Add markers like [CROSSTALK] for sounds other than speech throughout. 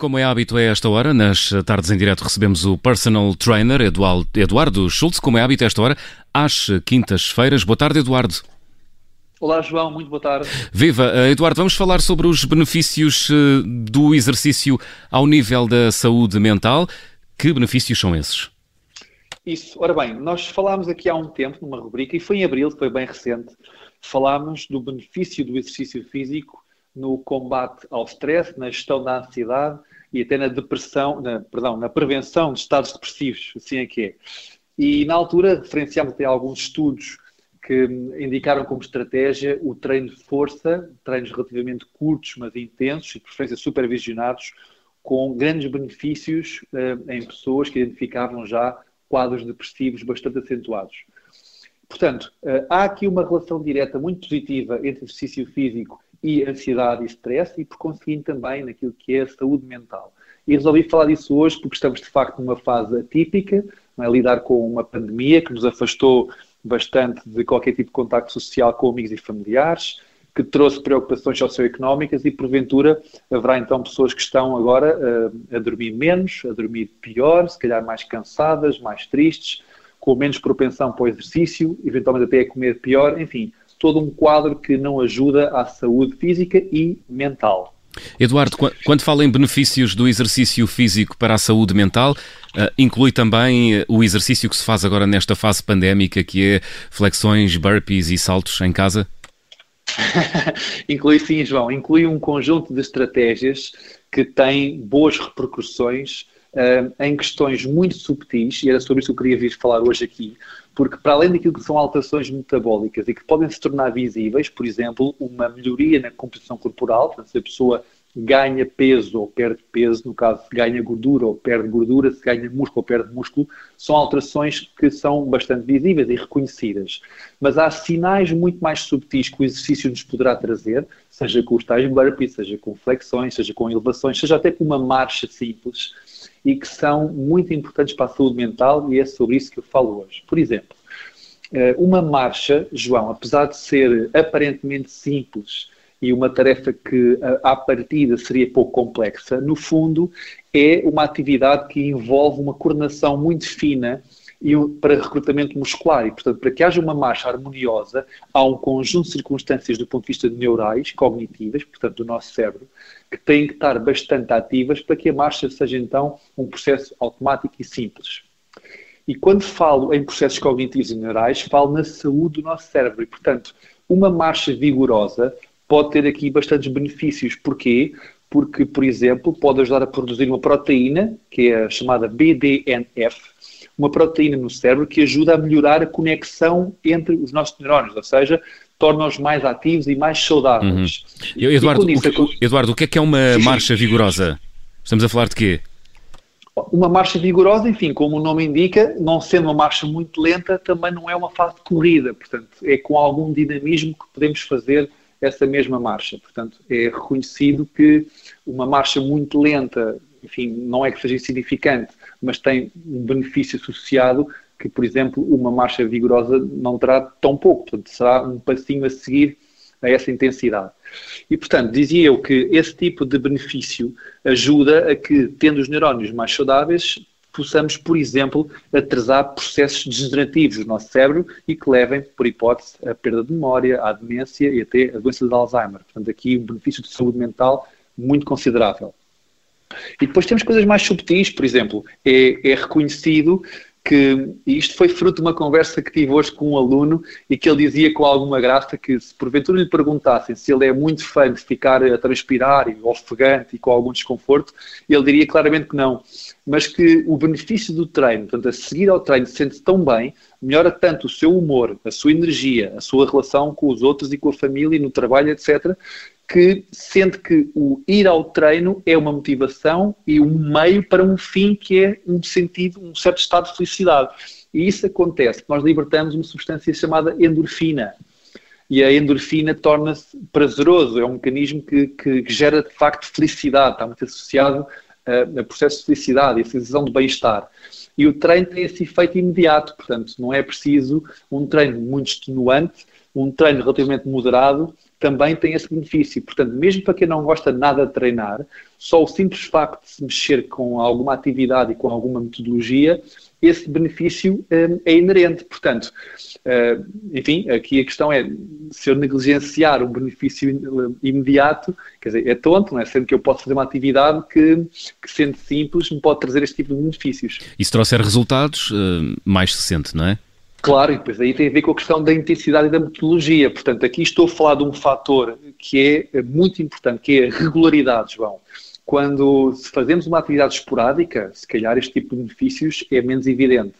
como é hábito a esta hora, nas tardes em direto recebemos o personal trainer Eduardo Schultz, como é hábito a esta hora, às quintas-feiras. Boa tarde, Eduardo. Olá, João, muito boa tarde. Viva! Uh, Eduardo, vamos falar sobre os benefícios uh, do exercício ao nível da saúde mental. Que benefícios são esses? Isso. Ora bem, nós falámos aqui há um tempo, numa rubrica, e foi em abril, foi bem recente, falámos do benefício do exercício físico no combate ao stress, na gestão da ansiedade e até na depressão, na, perdão, na prevenção de estados depressivos, assim é que é. E na altura referenciámos até alguns estudos que indicaram como estratégia o treino de força, treinos relativamente curtos, mas intensos, e de preferência supervisionados, com grandes benefícios eh, em pessoas que identificavam já quadros depressivos bastante acentuados. Portanto, eh, há aqui uma relação direta muito positiva entre exercício físico e ansiedade e stress e, por conseguinte, também naquilo que é a saúde mental. E resolvi falar disso hoje porque estamos, de facto, numa fase atípica, é? lidar com uma pandemia que nos afastou bastante de qualquer tipo de contacto social com amigos e familiares, que trouxe preocupações socioeconómicas e, porventura, haverá então pessoas que estão agora uh, a dormir menos, a dormir pior, se calhar mais cansadas, mais tristes, com menos propensão para o exercício, eventualmente até a comer pior, enfim, todo um quadro que não ajuda à saúde física e mental. Eduardo, quando fala em benefícios do exercício físico para a saúde mental, uh, inclui também eh, o exercício que se faz agora nesta fase pandémica, que é flexões, burpees e saltos em casa? [LAUGHS] inclui sim, João. Inclui um conjunto de estratégias que têm boas repercussões uh, em questões muito subtis, e era sobre isso que eu queria vir falar hoje aqui, porque para além daquilo que são alterações metabólicas e que podem se tornar visíveis, por exemplo, uma melhoria na composição corporal, portanto, se a pessoa ganha peso ou perde peso, no caso se ganha gordura ou perde gordura, se ganha músculo ou perde músculo, são alterações que são bastante visíveis e reconhecidas. Mas há sinais muito mais subtis que o exercício nos poderá trazer, seja com os tais burpees, seja com flexões, seja com elevações, seja até com uma marcha simples, e que são muito importantes para a saúde mental e é sobre isso que eu falo hoje. Por exemplo, eh, uma marcha, João, apesar de ser aparentemente simples e uma tarefa que à partida seria pouco complexa, no fundo é uma atividade que envolve uma coordenação muito fina e para recrutamento muscular. E, portanto, para que haja uma marcha harmoniosa, há um conjunto de circunstâncias do ponto de vista de neurais, cognitivas, portanto, do nosso cérebro, que têm que estar bastante ativas para que a marcha seja, então, um processo automático e simples. E quando falo em processos cognitivos e neurais, falo na saúde do nosso cérebro. E, portanto, uma marcha vigorosa pode ter aqui bastantes benefícios. Porquê? Porque, por exemplo, pode ajudar a produzir uma proteína, que é a chamada BDNF, uma proteína no cérebro que ajuda a melhorar a conexão entre os nossos neurónios, ou seja, torna-os mais ativos e mais saudáveis. Uhum. Eduardo, o, Eduardo, o que é que é uma sim, marcha vigorosa? Estamos a falar de quê? Uma marcha vigorosa, enfim, como o nome indica, não sendo uma marcha muito lenta, também não é uma fase de corrida. Portanto, é com algum dinamismo que podemos fazer essa mesma marcha. Portanto, é reconhecido que uma marcha muito lenta, enfim, não é que seja insignificante, mas tem um benefício associado que, por exemplo, uma marcha vigorosa não terá tão pouco, portanto, será um passinho a seguir a essa intensidade. E, portanto, dizia eu que esse tipo de benefício ajuda a que, tendo os neurónios mais saudáveis, possamos, por exemplo, atrasar processos degenerativos do nosso cérebro e que levem, por hipótese, à perda de memória, à demência e até à doença de Alzheimer. Portanto, aqui um benefício de saúde mental muito considerável. E depois temos coisas mais subtis, por exemplo, é, é reconhecido que isto foi fruto de uma conversa que tive hoje com um aluno e que ele dizia com alguma graça que se porventura lhe perguntassem se ele é muito fã de ficar a transpirar e ofegante e com algum desconforto, ele diria claramente que não. Mas que o benefício do treino, portanto, a seguir ao treino, sente-se tão bem, melhora tanto o seu humor, a sua energia, a sua relação com os outros e com a família, no trabalho, etc., que sente que o ir ao treino é uma motivação e um meio para um fim que é um sentido, um certo estado de felicidade. E isso acontece, nós libertamos uma substância chamada endorfina. E a endorfina torna-se prazeroso, é um mecanismo que, que, gera de facto felicidade, está muito associado a, a processo de felicidade e a sensação de bem-estar. E o treino tem esse efeito imediato, portanto, não é preciso um treino muito extenuante, um treino relativamente moderado também tem esse benefício. Portanto, mesmo para quem não gosta nada de treinar, só o simples facto de se mexer com alguma atividade e com alguma metodologia, esse benefício um, é inerente. Portanto, uh, enfim, aqui a questão é se eu negligenciar um benefício imediato, quer dizer, é tonto, não é? Sendo que eu posso fazer uma atividade que, que sendo simples, me pode trazer este tipo de benefícios. E se trouxer resultados, mais se sente, não é? Claro, e depois aí tem a ver com a questão da intensidade e da metodologia. Portanto, aqui estou a falar de um fator que é muito importante, que é a regularidade, João. Quando fazemos uma atividade esporádica, se calhar este tipo de benefícios é menos evidente.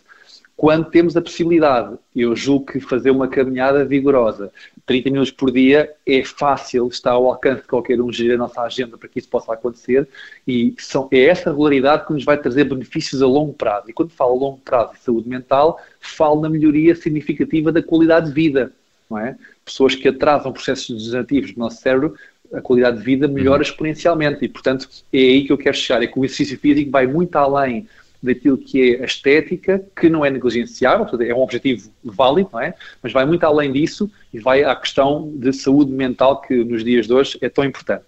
Quando temos a possibilidade, eu julgo que fazer uma caminhada vigorosa, 30 minutos por dia, é fácil, está ao alcance de qualquer um gerir a nossa agenda para que isso possa acontecer e são, é essa regularidade que nos vai trazer benefícios a longo prazo. E quando falo a longo prazo de saúde mental, falo na melhoria significativa da qualidade de vida. Não é? Pessoas que atrasam processos degenerativos do nosso cérebro a qualidade de vida melhora uhum. exponencialmente. E, portanto, é aí que eu quero chegar. É que o exercício físico vai muito além daquilo que é a estética, que não é negligenciável, é um objetivo válido, não é? Mas vai muito além disso e vai à questão de saúde mental que nos dias de hoje é tão importante.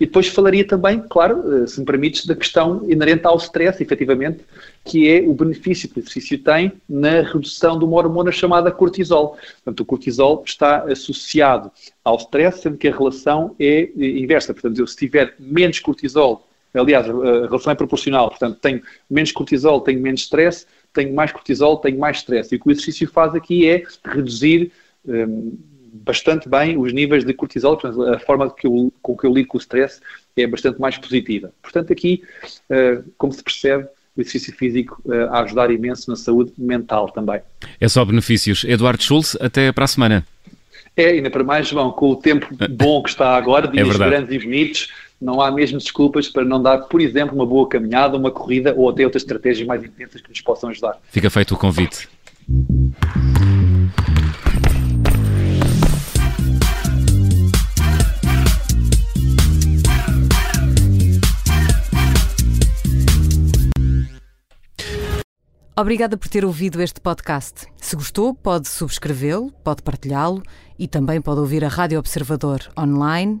E depois falaria também, claro, eh, se me permites, da questão inerente ao stress, efetivamente, que é o benefício que o exercício tem na redução de uma hormona chamada cortisol. Portanto, o cortisol está associado ao stress, sendo que a relação é inversa. Portanto, eu, se tiver menos cortisol, aliás, a relação é proporcional, portanto, tenho menos cortisol, tenho menos stress, tenho mais cortisol, tenho mais stress. E o que o exercício faz aqui é reduzir. Um, bastante bem os níveis de cortisol, portanto, a forma que eu, com que eu lido com o stress é bastante mais positiva. Portanto, aqui, uh, como se percebe, o exercício físico uh, a ajudar imenso na saúde mental também. É só benefícios. Eduardo Schultz, até para a semana. É, ainda para mais, João, com o tempo bom que está agora, [LAUGHS] é dias é grandes e bonitos, não há mesmo desculpas para não dar, por exemplo, uma boa caminhada, uma corrida ou até outras estratégias mais intensas que nos possam ajudar. Fica feito o convite. Obrigada por ter ouvido este podcast. Se gostou, pode subscrevê-lo, pode partilhá-lo e também pode ouvir a Rádio Observador online